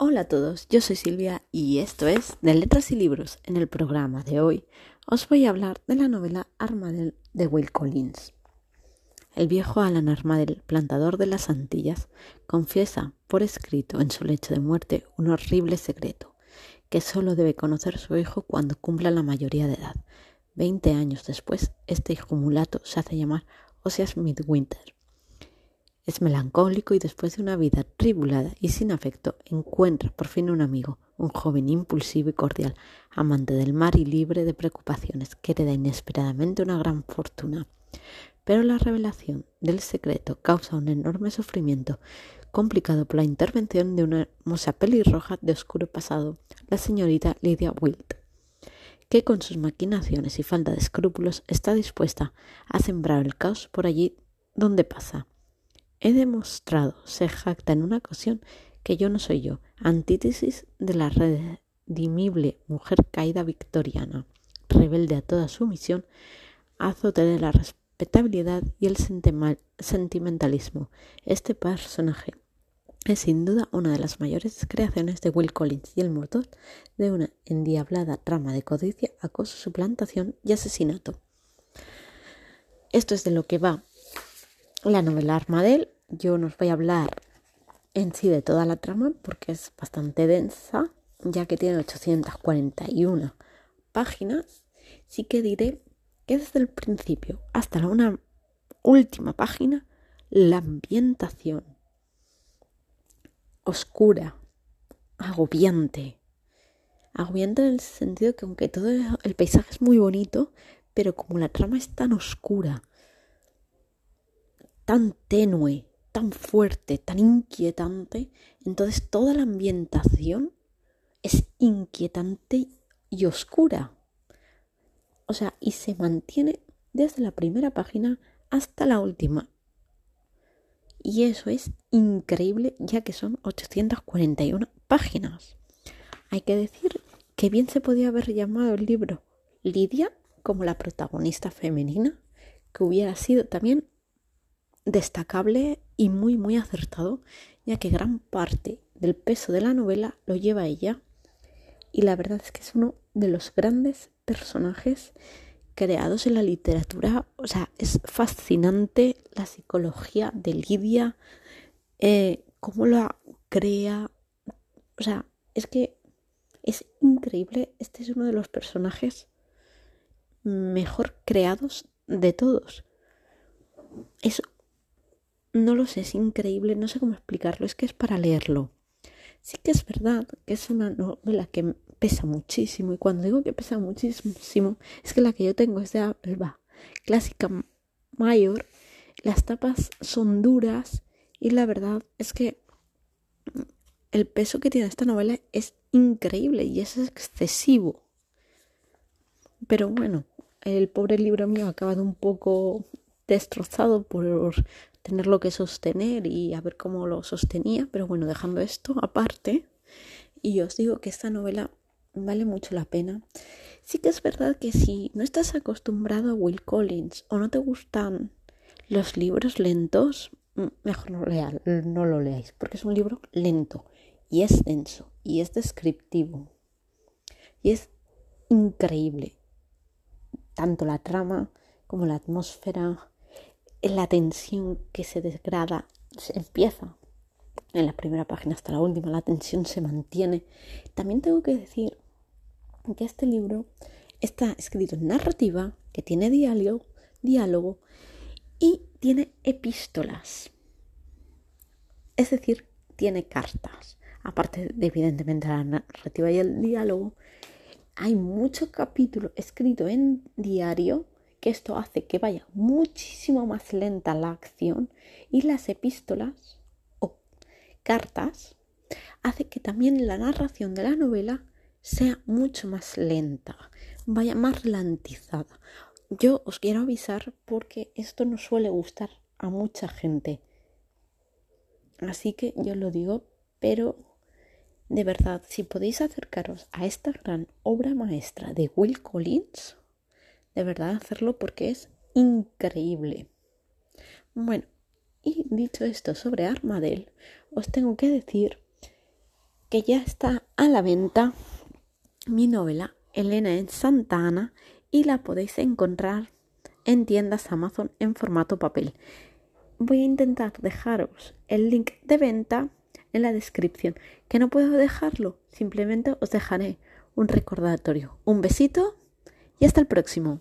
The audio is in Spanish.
Hola a todos, yo soy Silvia y esto es de Letras y Libros. En el programa de hoy os voy a hablar de la novela Armadel de Will Collins. El viejo Alan Armadel, plantador de las Antillas, confiesa por escrito en su lecho de muerte un horrible secreto, que solo debe conocer su hijo cuando cumpla la mayoría de edad. Veinte años después, este hijo mulato se hace llamar Oseas Midwinter es melancólico y después de una vida tribulada y sin afecto encuentra por fin un amigo, un joven impulsivo y cordial, amante del mar y libre de preocupaciones, que hereda inesperadamente una gran fortuna. Pero la revelación del secreto causa un enorme sufrimiento, complicado por la intervención de una hermosa pelirroja de oscuro pasado, la señorita Lydia Wilt, que con sus maquinaciones y falta de escrúpulos está dispuesta a sembrar el caos por allí donde pasa. He demostrado, se jacta en una ocasión, que yo no soy yo, antítesis de la redimible mujer caída victoriana, rebelde a toda sumisión, azote de la respetabilidad y el sentimentalismo. Este personaje es sin duda una de las mayores creaciones de Will Collins y el motor de una endiablada trama de codicia, acoso, suplantación y asesinato. Esto es de lo que va la novela Armadel. Yo no os voy a hablar en sí de toda la trama porque es bastante densa, ya que tiene 841 páginas. Sí que diré que desde el principio hasta la una última página, la ambientación oscura, agobiante. Agobiante en el sentido que aunque todo el paisaje es muy bonito, pero como la trama es tan oscura, tan tenue, tan fuerte, tan inquietante, entonces toda la ambientación es inquietante y oscura. O sea, y se mantiene desde la primera página hasta la última. Y eso es increíble ya que son 841 páginas. Hay que decir que bien se podía haber llamado el libro Lidia como la protagonista femenina, que hubiera sido también destacable y muy muy acertado, ya que gran parte del peso de la novela lo lleva ella y la verdad es que es uno de los grandes personajes creados en la literatura. O sea, es fascinante la psicología de Lidia, eh, cómo la crea. O sea, es que es increíble. Este es uno de los personajes mejor creados de todos. Es no lo sé, es increíble, no sé cómo explicarlo, es que es para leerlo. Sí que es verdad que es una novela que pesa muchísimo y cuando digo que pesa muchísimo es que la que yo tengo es de Alba, clásica mayor, las tapas son duras y la verdad es que el peso que tiene esta novela es increíble y es excesivo. Pero bueno, el pobre libro mío ha acabado un poco destrozado por tenerlo que sostener y a ver cómo lo sostenía, pero bueno, dejando esto aparte, y os digo que esta novela vale mucho la pena. Sí que es verdad que si no estás acostumbrado a Will Collins o no te gustan los libros lentos, mm, mejor no, no lo leáis, porque es un libro lento y es denso y es descriptivo y es increíble. Tanto la trama como la atmósfera, la tensión que se desgrada se empieza en la primera página hasta la última, la tensión se mantiene. También tengo que decir que este libro está escrito en narrativa, que tiene diálogo, diálogo y tiene epístolas. Es decir, tiene cartas. Aparte de, evidentemente, la narrativa y el diálogo, hay mucho capítulo escrito en diario que esto hace que vaya muchísimo más lenta la acción y las epístolas o cartas hace que también la narración de la novela sea mucho más lenta, vaya más ralentizada. Yo os quiero avisar porque esto no suele gustar a mucha gente. Así que yo lo digo, pero de verdad, si podéis acercaros a esta gran obra maestra de Will Collins, de verdad hacerlo porque es increíble. Bueno, y dicho esto sobre Armadel, os tengo que decir que ya está a la venta mi novela Elena en Santa Ana y la podéis encontrar en tiendas Amazon en formato papel. Voy a intentar dejaros el link de venta en la descripción. Que no puedo dejarlo, simplemente os dejaré un recordatorio. Un besito y hasta el próximo.